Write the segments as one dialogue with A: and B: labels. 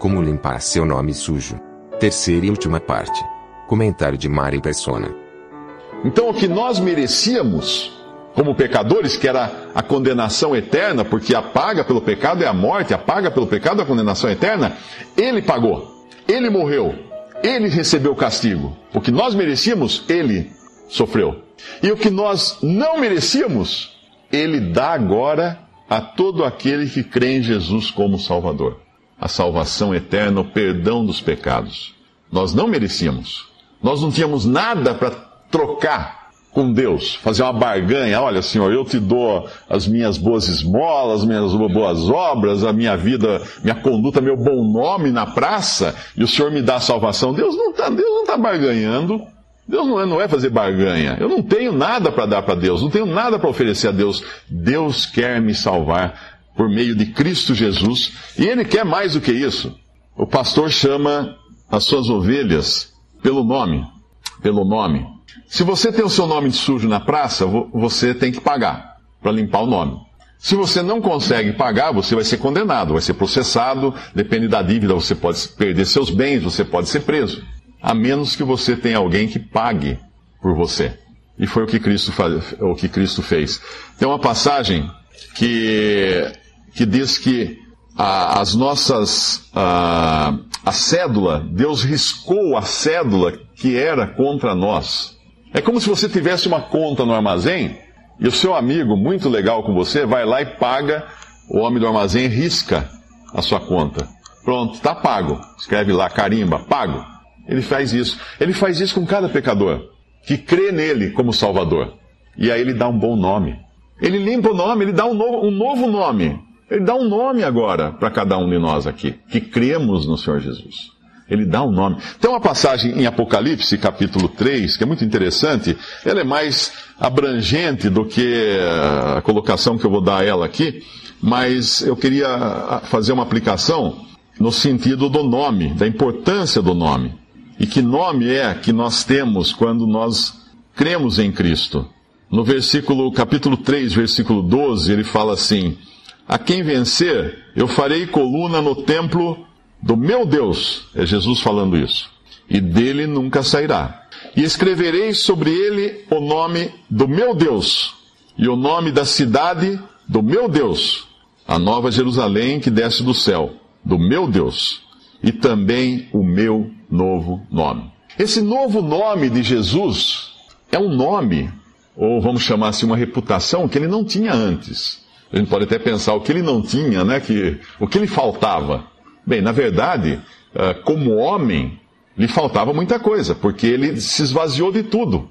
A: Como limpar seu nome sujo. Terceira e última parte. Comentário de Mari Persona.
B: Então o que nós merecíamos como pecadores, que era a condenação eterna, porque a paga pelo pecado é a morte, a paga pelo pecado é a condenação eterna, ele pagou, ele morreu, ele recebeu o castigo. O que nós merecíamos, ele sofreu. E o que nós não merecíamos, ele dá agora a todo aquele que crê em Jesus como Salvador. A salvação eterna, o perdão dos pecados. Nós não merecíamos. Nós não tínhamos nada para trocar com Deus, fazer uma barganha. Olha, Senhor, eu te dou as minhas boas esmolas, minhas boas obras, a minha vida, minha conduta, meu bom nome na praça, e o Senhor me dá a salvação. Deus não está tá barganhando. Deus não é, não é fazer barganha. Eu não tenho nada para dar para Deus, não tenho nada para oferecer a Deus. Deus quer me salvar por meio de Cristo Jesus, e Ele quer mais do que isso. O pastor chama as suas ovelhas pelo nome, pelo nome. Se você tem o seu nome sujo na praça, você tem que pagar para limpar o nome. Se você não consegue pagar, você vai ser condenado, vai ser processado, depende da dívida, você pode perder seus bens, você pode ser preso. A menos que você tenha alguém que pague por você. E foi o que Cristo, faz, o que Cristo fez. Tem uma passagem que, que diz que a, as nossas. A, a cédula, Deus riscou a cédula que era contra nós. É como se você tivesse uma conta no armazém e o seu amigo, muito legal com você, vai lá e paga, o homem do armazém risca a sua conta. Pronto, está pago. Escreve lá, carimba, pago. Ele faz isso. Ele faz isso com cada pecador que crê nele como Salvador. E aí ele dá um bom nome. Ele limpa o nome, ele dá um novo, um novo nome. Ele dá um nome agora para cada um de nós aqui, que cremos no Senhor Jesus. Ele dá um nome. Tem uma passagem em Apocalipse, capítulo 3, que é muito interessante. Ela é mais abrangente do que a colocação que eu vou dar a ela aqui, mas eu queria ah, fazer uma aplicação no sentido do nome, da importância do nome. E que nome é que nós temos quando nós cremos em Cristo? No versículo, capítulo 3, versículo 12, ele fala assim: A quem vencer, eu farei coluna no templo do meu Deus, é Jesus falando isso, e dele nunca sairá. E escreverei sobre ele o nome do meu Deus, e o nome da cidade do meu Deus, a nova Jerusalém que desce do céu, do meu Deus, e também o meu novo nome. Esse novo nome de Jesus é um nome, ou vamos chamar assim, uma reputação que ele não tinha antes. A gente pode até pensar o que ele não tinha, né? Que, o que lhe faltava. Bem, na verdade, ah, como homem, lhe faltava muita coisa, porque ele se esvaziou de tudo.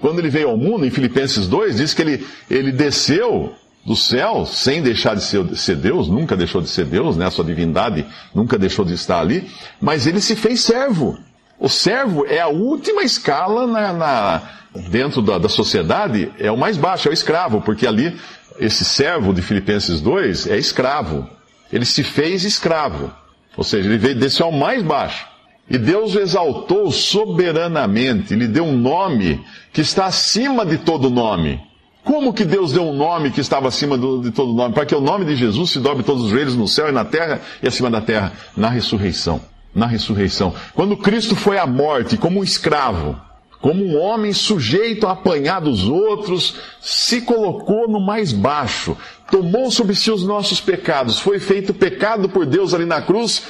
B: Quando ele veio ao mundo, em Filipenses 2, diz que ele, ele desceu do céu sem deixar de ser, ser, Deus, nunca deixou de ser Deus, né? a sua divindade nunca deixou de estar ali, mas ele se fez servo. O servo é a última escala na, na dentro da, da sociedade, é o mais baixo, é o escravo, porque ali esse servo de Filipenses 2 é escravo. Ele se fez escravo. Ou seja, ele veio desceu ao mais baixo. E Deus o exaltou soberanamente, lhe deu um nome que está acima de todo nome. Como que Deus deu um nome que estava acima do, de todo nome? Para que o nome de Jesus se dobre todos os joelhos no céu e na terra e acima da terra, na ressurreição. Na ressurreição. Quando Cristo foi à morte como um escravo, como um homem sujeito a apanhar dos outros, se colocou no mais baixo, tomou sobre si os nossos pecados, foi feito pecado por Deus ali na cruz,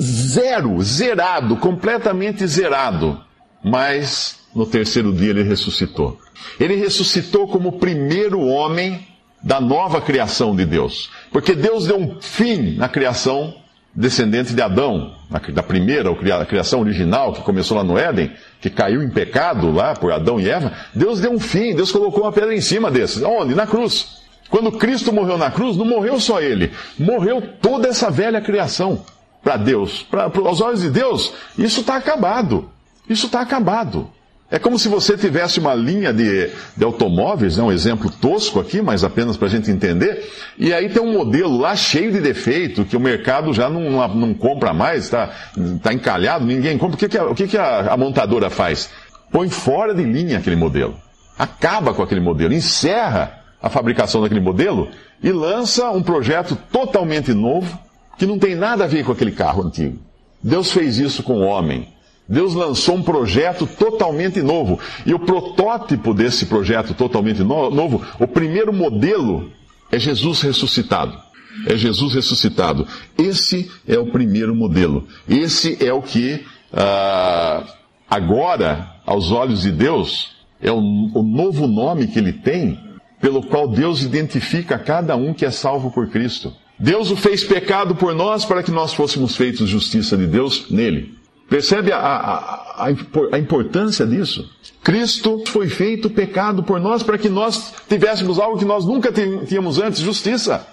B: zero, zerado, completamente zerado. Mas no terceiro dia ele ressuscitou. Ele ressuscitou como o primeiro homem da nova criação de Deus. Porque Deus deu um fim na criação descendente de Adão, da primeira a criação original que começou lá no Éden, que caiu em pecado lá por Adão e Eva. Deus deu um fim, Deus colocou uma pedra em cima desses. Onde? Na cruz. Quando Cristo morreu na cruz, não morreu só ele, morreu toda essa velha criação para Deus. Para os olhos de Deus, isso está acabado. Isso está acabado. É como se você tivesse uma linha de, de automóveis, é né, um exemplo tosco aqui, mas apenas para a gente entender, e aí tem um modelo lá cheio de defeito, que o mercado já não, não, compra mais, está tá encalhado, ninguém compra. O que, que, a, o que, que a, a montadora faz? Põe fora de linha aquele modelo. Acaba com aquele modelo, encerra a fabricação daquele modelo e lança um projeto totalmente novo, que não tem nada a ver com aquele carro antigo. Deus fez isso com o homem. Deus lançou um projeto totalmente novo. E o protótipo desse projeto totalmente no novo, o primeiro modelo, é Jesus ressuscitado. É Jesus ressuscitado. Esse é o primeiro modelo. Esse é o que, ah, agora, aos olhos de Deus, é o, o novo nome que ele tem, pelo qual Deus identifica cada um que é salvo por Cristo. Deus o fez pecado por nós para que nós fôssemos feitos justiça de Deus nele. Percebe a, a, a, importância disso? Cristo foi feito pecado por nós para que nós tivéssemos algo que nós nunca tínhamos antes, justiça.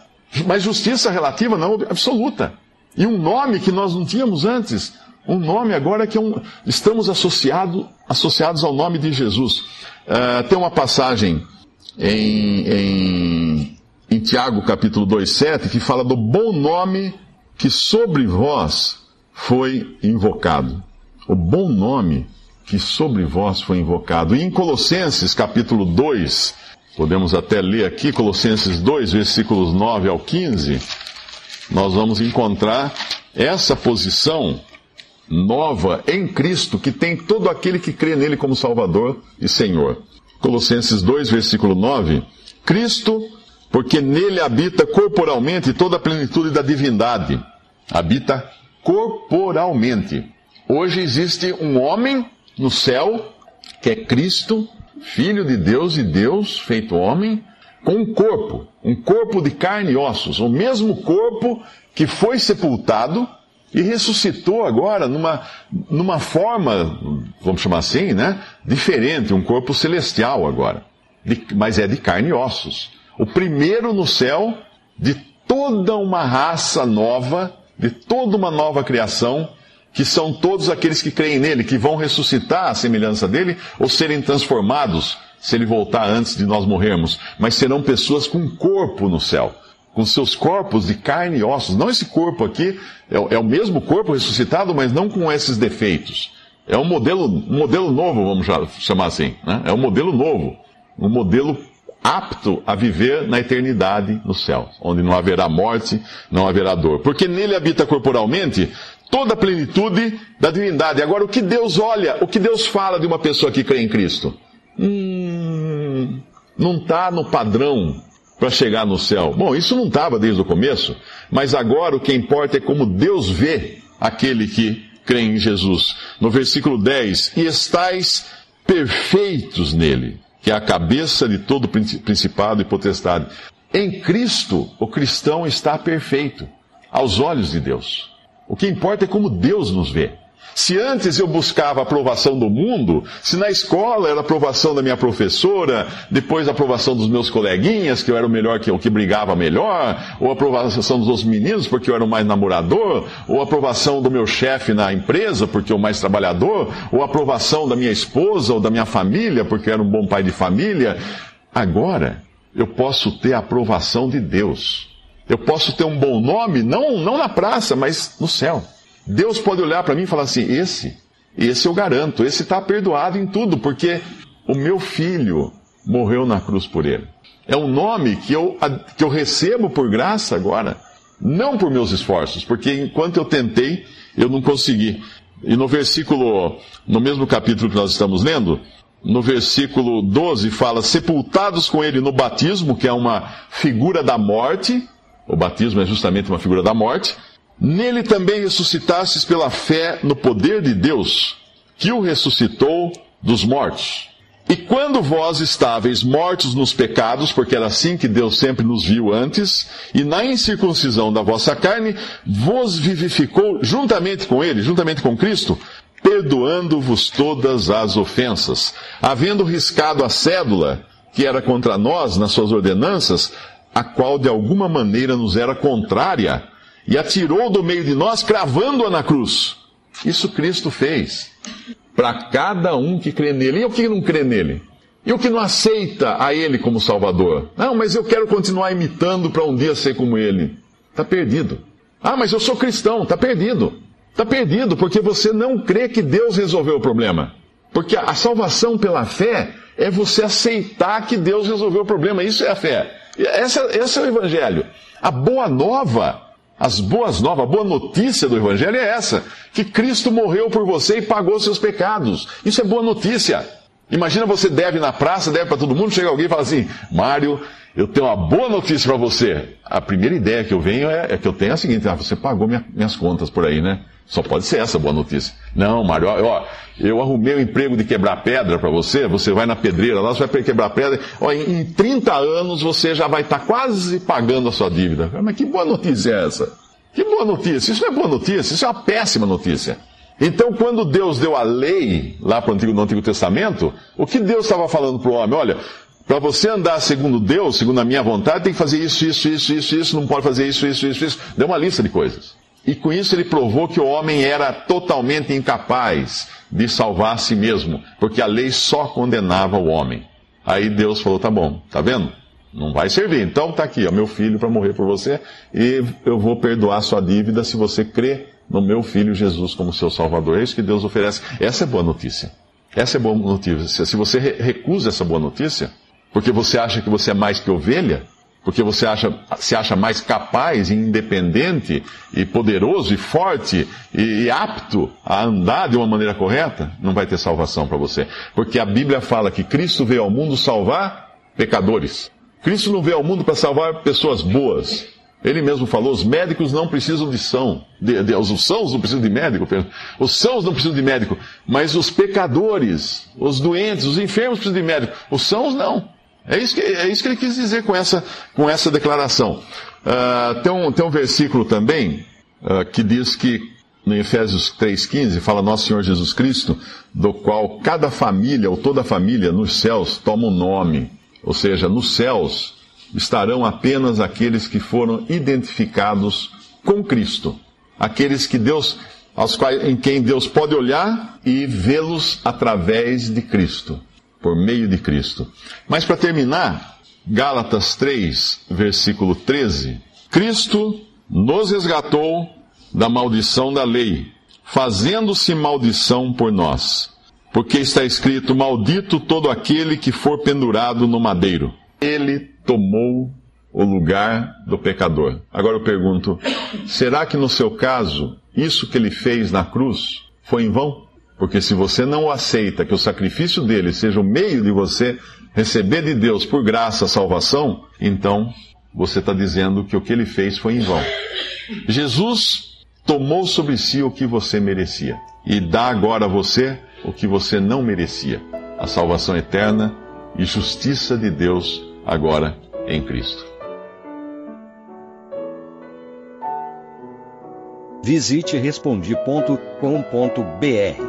B: Mas justiça relativa, não absoluta. E um nome que nós não tínhamos antes. Um nome agora que é um, estamos associado, associados ao nome de Jesus. Uh, tem uma passagem em, em, em Tiago capítulo 2,7 que fala do bom nome que sobre vós foi invocado. O bom nome que sobre vós foi invocado. E em Colossenses capítulo 2, podemos até ler aqui, Colossenses 2, versículos 9 ao 15, nós vamos encontrar essa posição nova em Cristo que tem todo aquele que crê nele como Salvador e Senhor. Colossenses 2, versículo 9: Cristo, porque nele habita corporalmente toda a plenitude da divindade, habita corporalmente. Hoje existe um homem no céu, que é Cristo, Filho de Deus e Deus feito homem, com um corpo, um corpo de carne e ossos, o mesmo corpo que foi sepultado e ressuscitou agora numa, numa forma, vamos chamar assim, né? Diferente, um corpo celestial agora. De, mas é de carne e ossos. O primeiro no céu de toda uma raça nova de toda uma nova criação, que são todos aqueles que creem nele, que vão ressuscitar à semelhança dele, ou serem transformados se ele voltar antes de nós morrermos, mas serão pessoas com corpo no céu, com seus corpos de carne e ossos. Não esse corpo aqui, é, é o mesmo corpo ressuscitado, mas não com esses defeitos. É um modelo, um modelo novo, vamos chamar assim. Né? É um modelo novo. Um modelo apto a viver na eternidade no céu, onde não haverá morte, não haverá dor. Porque nele habita corporalmente toda a plenitude da divindade. Agora, o que Deus olha, o que Deus fala de uma pessoa que crê em Cristo? Hum, não está no padrão para chegar no céu. Bom, isso não estava desde o começo, mas agora o que importa é como Deus vê aquele que crê em Jesus. No versículo 10: E estais perfeitos nele que é a cabeça de todo principado e potestade. Em Cristo, o cristão está perfeito, aos olhos de Deus. O que importa é como Deus nos vê. Se antes eu buscava a aprovação do mundo, se na escola era a aprovação da minha professora, depois a aprovação dos meus coleguinhas, que eu era o melhor que eu, que brigava melhor, ou a aprovação dos outros meninos, porque eu era o mais namorador, ou a aprovação do meu chefe na empresa, porque eu o mais trabalhador, ou a aprovação da minha esposa ou da minha família, porque eu era um bom pai de família, agora eu posso ter a aprovação de Deus. Eu posso ter um bom nome, não, não na praça, mas no céu. Deus pode olhar para mim e falar assim: esse, esse eu garanto, esse está perdoado em tudo, porque o meu filho morreu na cruz por ele. É um nome que eu, que eu recebo por graça agora, não por meus esforços, porque enquanto eu tentei, eu não consegui. E no versículo, no mesmo capítulo que nós estamos lendo, no versículo 12 fala: sepultados com ele no batismo, que é uma figura da morte, o batismo é justamente uma figura da morte, Nele também ressuscitastes pela fé no poder de Deus, que o ressuscitou dos mortos. E quando vós estáveis mortos nos pecados, porque era assim que Deus sempre nos viu antes, e na incircuncisão da vossa carne, vos vivificou juntamente com Ele, juntamente com Cristo, perdoando-vos todas as ofensas, havendo riscado a cédula que era contra nós nas suas ordenanças, a qual de alguma maneira nos era contrária, e atirou do meio de nós, cravando-a na cruz. Isso Cristo fez para cada um que crê nele. E o que não crê nele? E o que não aceita a ele como Salvador? Não, mas eu quero continuar imitando para um dia ser como ele. Está perdido. Ah, mas eu sou cristão. Está perdido. Está perdido porque você não crê que Deus resolveu o problema. Porque a salvação pela fé é você aceitar que Deus resolveu o problema. Isso é a fé. Esse é o Evangelho. A boa nova, as boas novas, a boa notícia do Evangelho é essa: que Cristo morreu por você e pagou seus pecados. Isso é boa notícia. Imagina você deve na praça, deve para todo mundo, chega alguém e fala assim: Mário, eu tenho uma boa notícia para você. A primeira ideia que eu venho é, é, que eu tenho é a seguinte: ah, você pagou minha, minhas contas por aí, né? Só pode ser essa boa notícia. Não, Mário, ó, eu arrumei o um emprego de quebrar pedra para você, você vai na pedreira lá, você vai quebrar pedra. Ó, em, em 30 anos você já vai estar tá quase pagando a sua dívida. Mas que boa notícia é essa? Que boa notícia? Isso não é boa notícia, isso é uma péssima notícia. Então, quando Deus deu a lei lá para o Antigo, no Antigo Testamento, o que Deus estava falando para o homem? Olha, para você andar segundo Deus, segundo a minha vontade, tem que fazer isso, isso, isso, isso, isso, não pode fazer isso, isso, isso, isso. Deu uma lista de coisas. E com isso ele provou que o homem era totalmente incapaz de salvar a si mesmo, porque a lei só condenava o homem. Aí Deus falou: tá bom, tá vendo? Não vai servir. Então tá aqui, ó, meu filho para morrer por você, e eu vou perdoar sua dívida se você crê no meu filho Jesus como seu Salvador. É isso que Deus oferece. Essa é boa notícia. Essa é boa notícia. Se você recusa essa boa notícia, porque você acha que você é mais que ovelha, porque você acha, se acha mais capaz e independente e poderoso e forte e, e apto a andar de uma maneira correta, não vai ter salvação para você. Porque a Bíblia fala que Cristo veio ao mundo salvar pecadores. Cristo não veio ao mundo para salvar pessoas boas. Ele mesmo falou: os médicos não precisam de são. De, de, os sãos não precisam de médico. Os sãos não precisam de médico. Mas os pecadores, os doentes, os enfermos precisam de médico. Os sãos não. É isso que, é isso que ele quis dizer com essa, com essa declaração. Uh, tem, um, tem um versículo também uh, que diz que, no Efésios 3,15, fala Nosso Senhor Jesus Cristo, do qual cada família, ou toda família, nos céus toma um nome. Ou seja, nos céus estarão apenas aqueles que foram identificados com Cristo. Aqueles que Deus, aos quais, em quem Deus pode olhar e vê-los através de Cristo por meio de Cristo. Mas para terminar, Gálatas 3, versículo 13: Cristo nos resgatou da maldição da lei, fazendo-se maldição por nós. Porque está escrito: Maldito todo aquele que for pendurado no madeiro. Ele tomou o lugar do pecador. Agora eu pergunto: será que no seu caso, isso que ele fez na cruz foi em vão? Porque se você não aceita que o sacrifício dele seja o meio de você receber de Deus por graça a salvação, então você está dizendo que o que ele fez foi em vão. Jesus tomou sobre si o que você merecia e dá agora a você o que você não merecia: a salvação eterna e justiça de Deus agora em Cristo.
C: Visite respondi.com.br